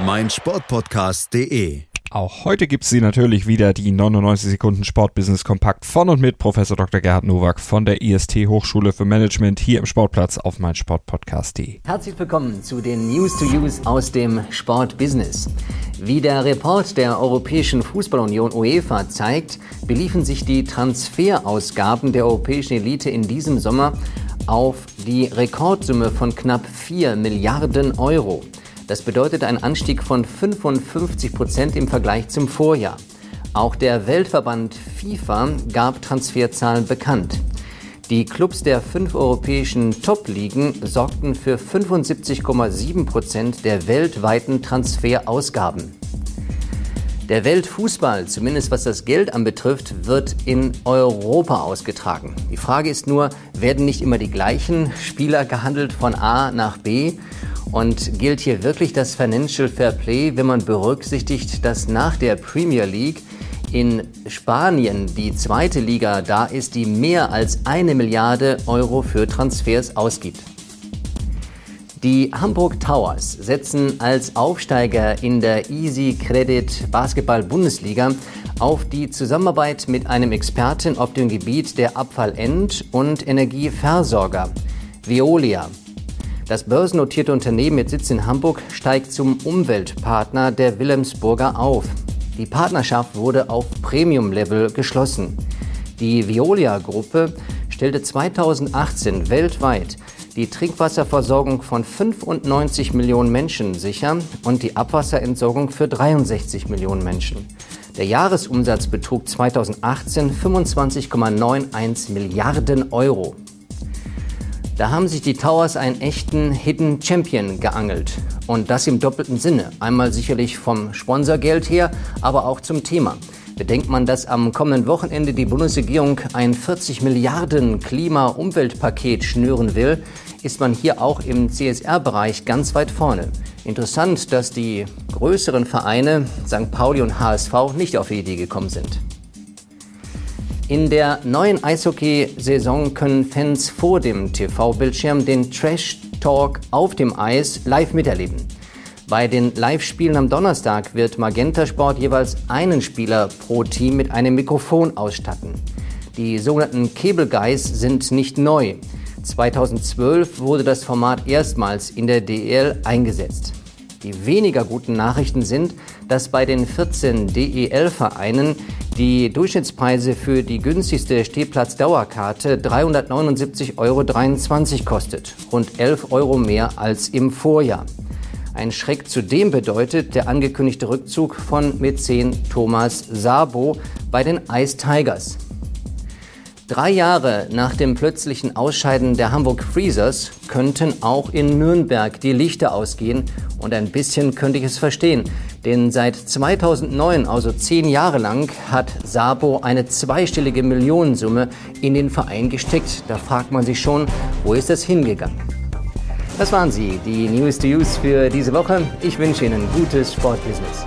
meinsportpodcast.de. Auch heute gibt es sie natürlich wieder, die 99 Sekunden Sportbusiness Kompakt von und mit Professor Dr. Gerhard Nowak von der IST Hochschule für Management hier im Sportplatz auf meinsportpodcast.de. Herzlich willkommen zu den News to Use aus dem Sportbusiness. Wie der Report der Europäischen Fußballunion UEFA zeigt, beliefen sich die Transferausgaben der europäischen Elite in diesem Sommer auf die Rekordsumme von knapp 4 Milliarden Euro. Das bedeutet einen Anstieg von 55 Prozent im Vergleich zum Vorjahr. Auch der Weltverband FIFA gab Transferzahlen bekannt. Die Clubs der fünf europäischen Top-Ligen sorgten für 75,7 Prozent der weltweiten Transferausgaben. Der Weltfußball, zumindest was das Geld anbetrifft, wird in Europa ausgetragen. Die Frage ist nur, werden nicht immer die gleichen Spieler gehandelt von A nach B? Und gilt hier wirklich das Financial Fair Play, wenn man berücksichtigt, dass nach der Premier League in Spanien die zweite Liga da ist, die mehr als eine Milliarde Euro für Transfers ausgibt? Die Hamburg Towers setzen als Aufsteiger in der Easy Credit Basketball Bundesliga auf die Zusammenarbeit mit einem Experten auf dem Gebiet der Abfallend- und Energieversorger, Veolia. Das börsennotierte Unternehmen mit Sitz in Hamburg steigt zum Umweltpartner der Wilhelmsburger auf. Die Partnerschaft wurde auf Premium-Level geschlossen. Die Veolia-Gruppe stellte 2018 weltweit die Trinkwasserversorgung von 95 Millionen Menschen sicher und die Abwasserentsorgung für 63 Millionen Menschen. Der Jahresumsatz betrug 2018 25,91 Milliarden Euro. Da haben sich die Towers einen echten Hidden Champion geangelt. Und das im doppelten Sinne. Einmal sicherlich vom Sponsorgeld her, aber auch zum Thema. Bedenkt man, dass am kommenden Wochenende die Bundesregierung ein 40 Milliarden Klima-Umweltpaket schnüren will, ist man hier auch im CSR-Bereich ganz weit vorne. Interessant, dass die größeren Vereine, St. Pauli und HSV, nicht auf die Idee gekommen sind. In der neuen Eishockey-Saison können Fans vor dem TV-Bildschirm den Trash-Talk auf dem Eis live miterleben. Bei den Live-Spielen am Donnerstag wird Magenta Sport jeweils einen Spieler pro Team mit einem Mikrofon ausstatten. Die sogenannten Cable Guys sind nicht neu. 2012 wurde das Format erstmals in der DEL eingesetzt. Die weniger guten Nachrichten sind, dass bei den 14 DEL-Vereinen die Durchschnittspreise für die günstigste Stehplatzdauerkarte 379,23 Euro kostet, rund 11 Euro mehr als im Vorjahr. Ein Schreck zudem bedeutet der angekündigte Rückzug von Mäzen Thomas Sabo bei den Ice Tigers. Drei Jahre nach dem plötzlichen Ausscheiden der Hamburg Freezers könnten auch in Nürnberg die Lichter ausgehen und ein bisschen könnte ich es verstehen, denn seit 2009, also zehn Jahre lang, hat Sabo eine zweistellige Millionensumme in den Verein gesteckt. Da fragt man sich schon, wo ist das hingegangen? Das waren sie, die News to Use für diese Woche. Ich wünsche Ihnen gutes Sportbusiness.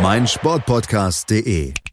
meinsportpodcast.de.